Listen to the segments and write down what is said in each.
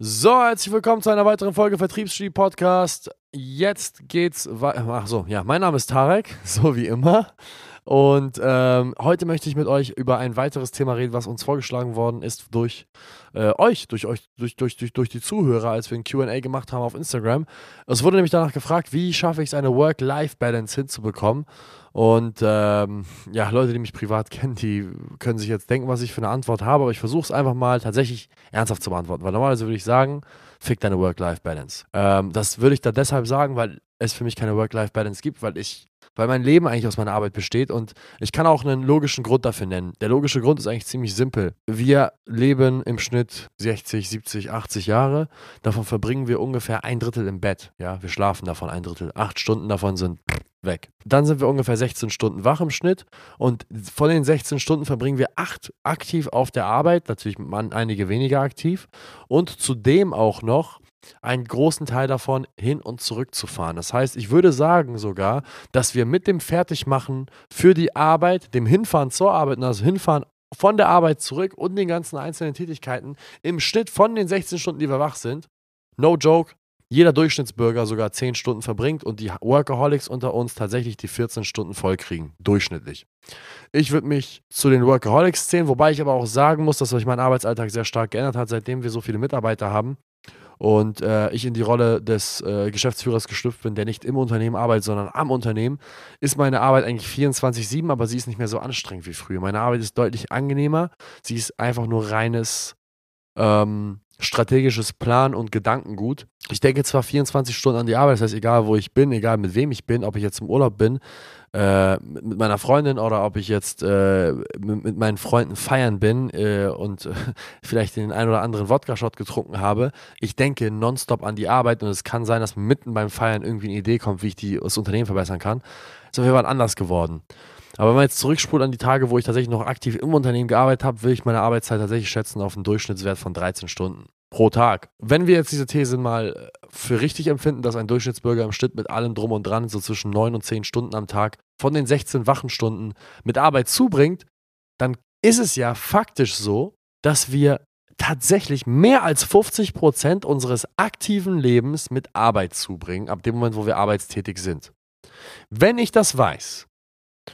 So, herzlich willkommen zu einer weiteren Folge Vertriebsstudie Podcast. Jetzt geht's weiter. Ach so, ja, mein Name ist Tarek, so wie immer. Und ähm, heute möchte ich mit euch über ein weiteres Thema reden, was uns vorgeschlagen worden ist durch äh, euch, durch euch, durch, durch, durch, durch die Zuhörer, als wir ein QA gemacht haben auf Instagram. Es wurde nämlich danach gefragt, wie schaffe ich es, eine Work-Life-Balance hinzubekommen. Und ähm, ja, Leute, die mich privat kennen, die können sich jetzt denken, was ich für eine Antwort habe, aber ich versuche es einfach mal tatsächlich ernsthaft zu beantworten, weil normalerweise würde ich sagen, fick deine Work-Life-Balance. Ähm, das würde ich da deshalb sagen, weil es für mich keine Work-Life-Balance gibt, weil ich weil mein Leben eigentlich aus meiner Arbeit besteht und ich kann auch einen logischen Grund dafür nennen. Der logische Grund ist eigentlich ziemlich simpel. Wir leben im Schnitt 60, 70, 80 Jahre. Davon verbringen wir ungefähr ein Drittel im Bett. Ja, wir schlafen davon ein Drittel. Acht Stunden davon sind weg. Dann sind wir ungefähr 16 Stunden wach im Schnitt und von den 16 Stunden verbringen wir acht aktiv auf der Arbeit, natürlich einige weniger aktiv und zudem auch noch einen großen Teil davon hin und zurück zu fahren. Das heißt, ich würde sagen sogar, dass wir mit dem Fertigmachen für die Arbeit, dem Hinfahren zur Arbeit, also Hinfahren von der Arbeit zurück und den ganzen einzelnen Tätigkeiten im Schnitt von den 16 Stunden, die wir wach sind, no joke, jeder Durchschnittsbürger sogar 10 Stunden verbringt und die Workaholics unter uns tatsächlich die 14 Stunden voll kriegen. Durchschnittlich. Ich würde mich zu den Workaholics zählen, wobei ich aber auch sagen muss, dass sich mein Arbeitsalltag sehr stark geändert hat, seitdem wir so viele Mitarbeiter haben und äh, ich in die Rolle des äh, Geschäftsführers geschlüpft bin, der nicht im Unternehmen arbeitet, sondern am Unternehmen, ist meine Arbeit eigentlich 24-7, aber sie ist nicht mehr so anstrengend wie früher. Meine Arbeit ist deutlich angenehmer. Sie ist einfach nur reines ähm, strategisches Plan und Gedankengut. Ich denke zwar 24 Stunden an die Arbeit, das heißt, egal wo ich bin, egal mit wem ich bin, ob ich jetzt im Urlaub bin, äh, mit meiner Freundin oder ob ich jetzt äh, mit, meinen Freunden feiern bin äh, und vielleicht den einen oder anderen Wodka-Shot getrunken habe. Ich denke nonstop an die Arbeit und es kann sein, dass mitten beim Feiern irgendwie eine Idee kommt, wie ich die, das Unternehmen verbessern kann. Ist auf jeden Fall anders geworden. Aber wenn man jetzt zurückspult an die Tage, wo ich tatsächlich noch aktiv im Unternehmen gearbeitet habe, will ich meine Arbeitszeit tatsächlich schätzen auf einen Durchschnittswert von 13 Stunden pro Tag. Wenn wir jetzt diese These mal äh, für richtig empfinden, dass ein Durchschnittsbürger im Schnitt mit allem drum und dran so zwischen 9 und 10 Stunden am Tag von den 16 Wachenstunden mit Arbeit zubringt, dann ist es ja faktisch so, dass wir tatsächlich mehr als 50 Prozent unseres aktiven Lebens mit Arbeit zubringen, ab dem Moment, wo wir arbeitstätig sind. Wenn ich das weiß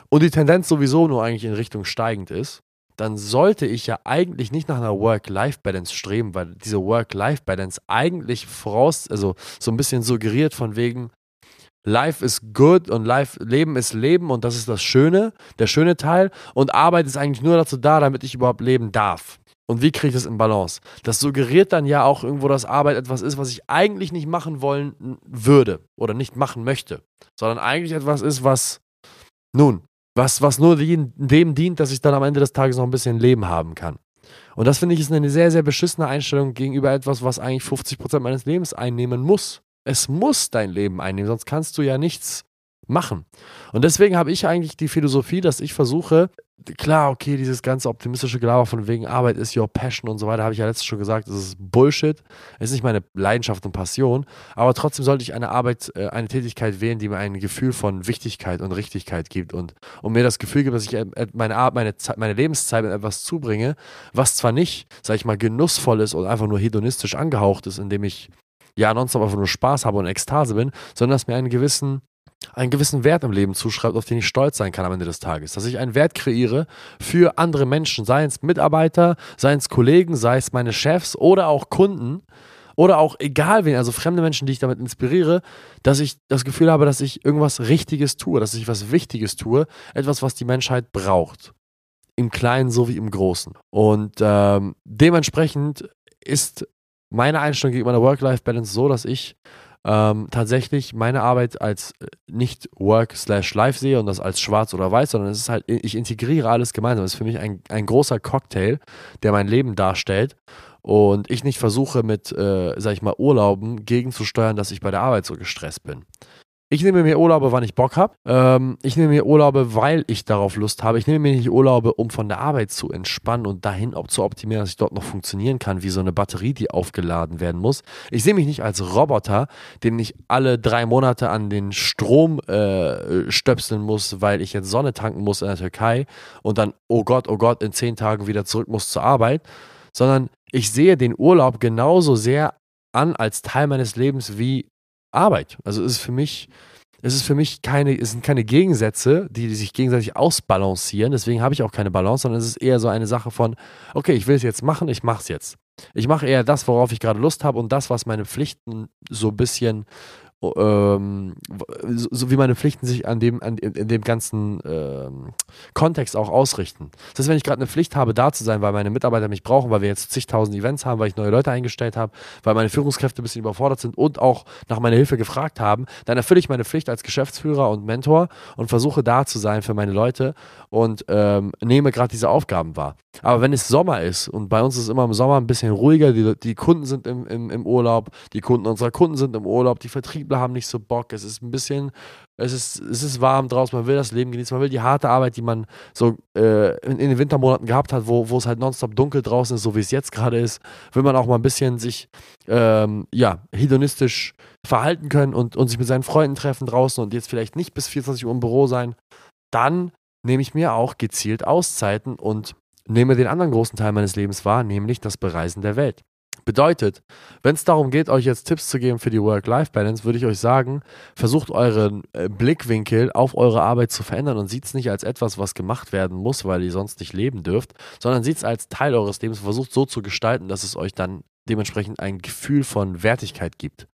und die Tendenz sowieso nur eigentlich in Richtung steigend ist, dann sollte ich ja eigentlich nicht nach einer Work-Life-Balance streben, weil diese Work-Life-Balance eigentlich voraus, also so ein bisschen suggeriert von wegen, Life is good und Life, Leben ist Leben und das ist das Schöne, der schöne Teil. Und Arbeit ist eigentlich nur dazu da, damit ich überhaupt leben darf. Und wie kriege ich das in Balance? Das suggeriert dann ja auch irgendwo, dass Arbeit etwas ist, was ich eigentlich nicht machen wollen würde oder nicht machen möchte, sondern eigentlich etwas ist, was, nun, was, was nur dem dient, dass ich dann am Ende des Tages noch ein bisschen Leben haben kann. Und das finde ich ist eine sehr, sehr beschissene Einstellung gegenüber etwas, was eigentlich 50% meines Lebens einnehmen muss. Es muss dein Leben einnehmen, sonst kannst du ja nichts machen. Und deswegen habe ich eigentlich die Philosophie, dass ich versuche, klar, okay, dieses ganze optimistische Gelaber von wegen Arbeit ist your passion und so weiter, habe ich ja letztens schon gesagt, das ist Bullshit. Es ist nicht meine Leidenschaft und Passion, aber trotzdem sollte ich eine Arbeit, äh, eine Tätigkeit wählen, die mir ein Gefühl von Wichtigkeit und Richtigkeit gibt und, und mir das Gefühl gibt, dass ich meine, Art, meine, meine Lebenszeit mit etwas zubringe, was zwar nicht, sag ich mal, genussvoll ist und einfach nur hedonistisch angehaucht ist, indem ich ja nonstop einfach nur Spaß habe und Ekstase bin, sondern dass mir einen gewissen einen gewissen Wert im Leben zuschreibt, auf den ich stolz sein kann am Ende des Tages. Dass ich einen Wert kreiere für andere Menschen, sei es Mitarbeiter, sei es Kollegen, sei es meine Chefs oder auch Kunden oder auch egal wen, also fremde Menschen, die ich damit inspiriere, dass ich das Gefühl habe, dass ich irgendwas Richtiges tue, dass ich was Wichtiges tue, etwas, was die Menschheit braucht. Im Kleinen sowie im Großen. Und ähm, dementsprechend ist meine Einstellung gegenüber der Work-Life-Balance so, dass ich ähm, tatsächlich meine Arbeit als äh, nicht Work slash Life sehe und das als schwarz oder weiß, sondern es ist halt, ich integriere alles gemeinsam. Es ist für mich ein, ein großer Cocktail, der mein Leben darstellt. Und ich nicht versuche mit, äh, sag ich mal, Urlauben gegenzusteuern, dass ich bei der Arbeit so gestresst bin. Ich nehme mir Urlaube, wann ich Bock habe. Ähm, ich nehme mir Urlaube, weil ich darauf Lust habe. Ich nehme mir nicht Urlaube, um von der Arbeit zu entspannen und dahin auch zu optimieren, dass ich dort noch funktionieren kann, wie so eine Batterie, die aufgeladen werden muss. Ich sehe mich nicht als Roboter, den ich alle drei Monate an den Strom äh, stöpseln muss, weil ich jetzt Sonne tanken muss in der Türkei und dann, oh Gott, oh Gott, in zehn Tagen wieder zurück muss zur Arbeit, sondern ich sehe den Urlaub genauso sehr an als Teil meines Lebens wie Arbeit. Also es ist für mich, es ist für mich keine, es sind keine Gegensätze, die, die sich gegenseitig ausbalancieren. Deswegen habe ich auch keine Balance, sondern es ist eher so eine Sache von, okay, ich will es jetzt machen, ich mache es jetzt. Ich mache eher das, worauf ich gerade Lust habe und das, was meine Pflichten so ein bisschen ähm, so, so, wie meine Pflichten sich an dem, an, in, dem ganzen ähm, Kontext auch ausrichten. Das heißt, wenn ich gerade eine Pflicht habe, da zu sein, weil meine Mitarbeiter mich brauchen, weil wir jetzt zigtausend Events haben, weil ich neue Leute eingestellt habe, weil meine Führungskräfte ein bisschen überfordert sind und auch nach meiner Hilfe gefragt haben, dann erfülle ich meine Pflicht als Geschäftsführer und Mentor und versuche da zu sein für meine Leute und ähm, nehme gerade diese Aufgaben wahr. Aber wenn es Sommer ist und bei uns ist immer im Sommer ein bisschen ruhiger, die, die Kunden sind im, im, im Urlaub, die Kunden unserer Kunden sind im Urlaub, die Vertriebler haben nicht so Bock, es ist ein bisschen, es ist, es ist warm draußen, man will das Leben genießen, man will die harte Arbeit, die man so äh, in, in, den Wintermonaten gehabt hat, wo, wo es halt nonstop dunkel draußen ist, so wie es jetzt gerade ist, will man auch mal ein bisschen sich ähm, ja, hedonistisch verhalten können und, und sich mit seinen Freunden treffen draußen und jetzt vielleicht nicht bis 24 Uhr im Büro sein, dann nehme ich mir auch gezielt Auszeiten und nehme den anderen großen Teil meines Lebens wahr, nämlich das Bereisen der Welt. Bedeutet, wenn es darum geht, euch jetzt Tipps zu geben für die Work-Life-Balance, würde ich euch sagen, versucht euren äh, Blickwinkel auf eure Arbeit zu verändern und sieht es nicht als etwas, was gemacht werden muss, weil ihr sonst nicht leben dürft, sondern sieht es als Teil eures Lebens und versucht so zu gestalten, dass es euch dann dementsprechend ein Gefühl von Wertigkeit gibt.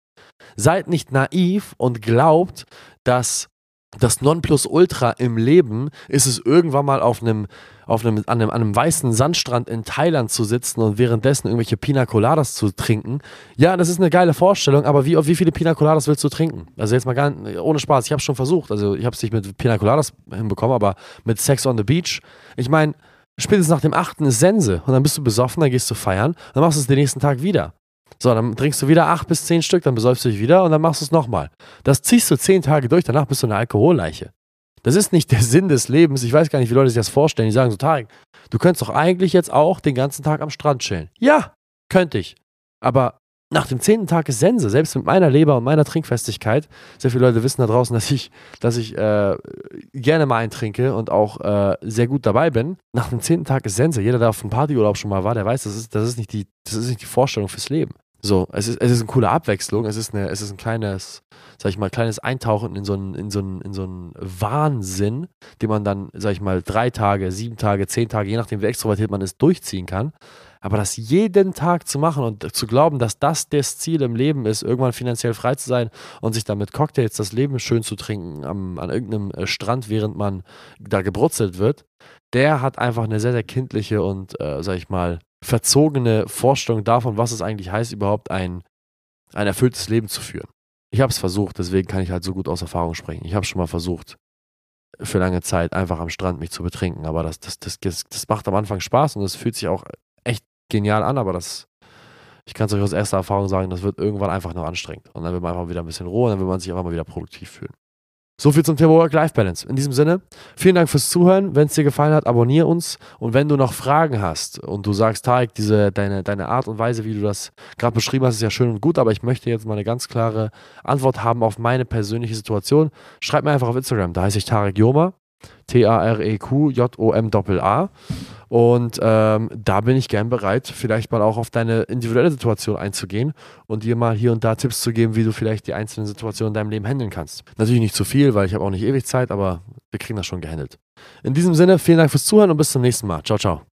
Seid nicht naiv und glaubt, dass das Nonplusultra im Leben ist es irgendwann mal auf einem, auf einem, an einem, an einem weißen Sandstrand in Thailand zu sitzen und währenddessen irgendwelche Pina Coladas zu trinken. Ja, das ist eine geile Vorstellung, aber wie, wie viele Pina Coladas willst du trinken? Also jetzt mal gar ohne Spaß, ich habe schon versucht. Also ich habe es nicht mit Pina Coladas hinbekommen, aber mit Sex on the Beach. Ich meine, spätestens nach dem achten ist Sense und dann bist du besoffen, dann gehst du feiern, dann machst du es den nächsten Tag wieder. So, dann trinkst du wieder acht bis zehn Stück, dann besäufst du dich wieder und dann machst du es nochmal. Das ziehst du zehn Tage durch, danach bist du eine Alkoholleiche. Das ist nicht der Sinn des Lebens. Ich weiß gar nicht, wie Leute sich das vorstellen. Die sagen so, Tarek, du könntest doch eigentlich jetzt auch den ganzen Tag am Strand chillen. Ja, könnte ich. Aber nach dem zehnten Tag ist Sense, selbst mit meiner Leber und meiner Trinkfestigkeit. Sehr viele Leute wissen da draußen, dass ich, dass ich äh, gerne mal eintrinke und auch äh, sehr gut dabei bin. Nach dem zehnten Tag ist Sense. Jeder, der auf einem Partyurlaub schon mal war, der weiß, das ist, das ist, nicht, die, das ist nicht die Vorstellung fürs Leben. So, es ist, es ist eine coole Abwechslung, es ist, eine, es ist ein kleines, sag ich mal, kleines Eintauchen in so einen, in so einen, in so einen Wahnsinn, den man dann, sag ich mal, drei Tage, sieben Tage, zehn Tage, je nachdem wie extrovertiert man ist, durchziehen kann. Aber das jeden Tag zu machen und zu glauben, dass das das Ziel im Leben ist, irgendwann finanziell frei zu sein und sich dann mit Cocktails das Leben schön zu trinken am, an irgendeinem äh, Strand, während man da gebrutzelt wird, der hat einfach eine sehr, sehr kindliche und, äh, sag ich mal, verzogene Vorstellung davon, was es eigentlich heißt, überhaupt ein, ein erfülltes Leben zu führen. Ich habe es versucht, deswegen kann ich halt so gut aus Erfahrung sprechen. Ich habe schon mal versucht, für lange Zeit einfach am Strand mich zu betrinken, aber das, das, das, das, macht am Anfang Spaß und es fühlt sich auch genial an, aber das, ich kann es euch aus erster Erfahrung sagen, das wird irgendwann einfach nur anstrengend. Und dann wird man einfach wieder ein bisschen roh und dann will man sich einfach mal wieder produktiv fühlen. So viel zum Thema Work-Life-Balance. In diesem Sinne, vielen Dank fürs Zuhören. Wenn es dir gefallen hat, abonniere uns. Und wenn du noch Fragen hast und du sagst, Tarek, diese, deine, deine Art und Weise, wie du das gerade beschrieben hast, ist ja schön und gut, aber ich möchte jetzt mal eine ganz klare Antwort haben auf meine persönliche Situation, schreib mir einfach auf Instagram. Da heiße ich Tarek Joma. T-A-R-E-Q-J-O-M-A-A. Und ähm, da bin ich gern bereit, vielleicht mal auch auf deine individuelle Situation einzugehen und dir mal hier und da Tipps zu geben, wie du vielleicht die einzelnen Situationen in deinem Leben handeln kannst. Natürlich nicht zu viel, weil ich habe auch nicht ewig Zeit, aber wir kriegen das schon gehandelt. In diesem Sinne, vielen Dank fürs Zuhören und bis zum nächsten Mal. Ciao, ciao.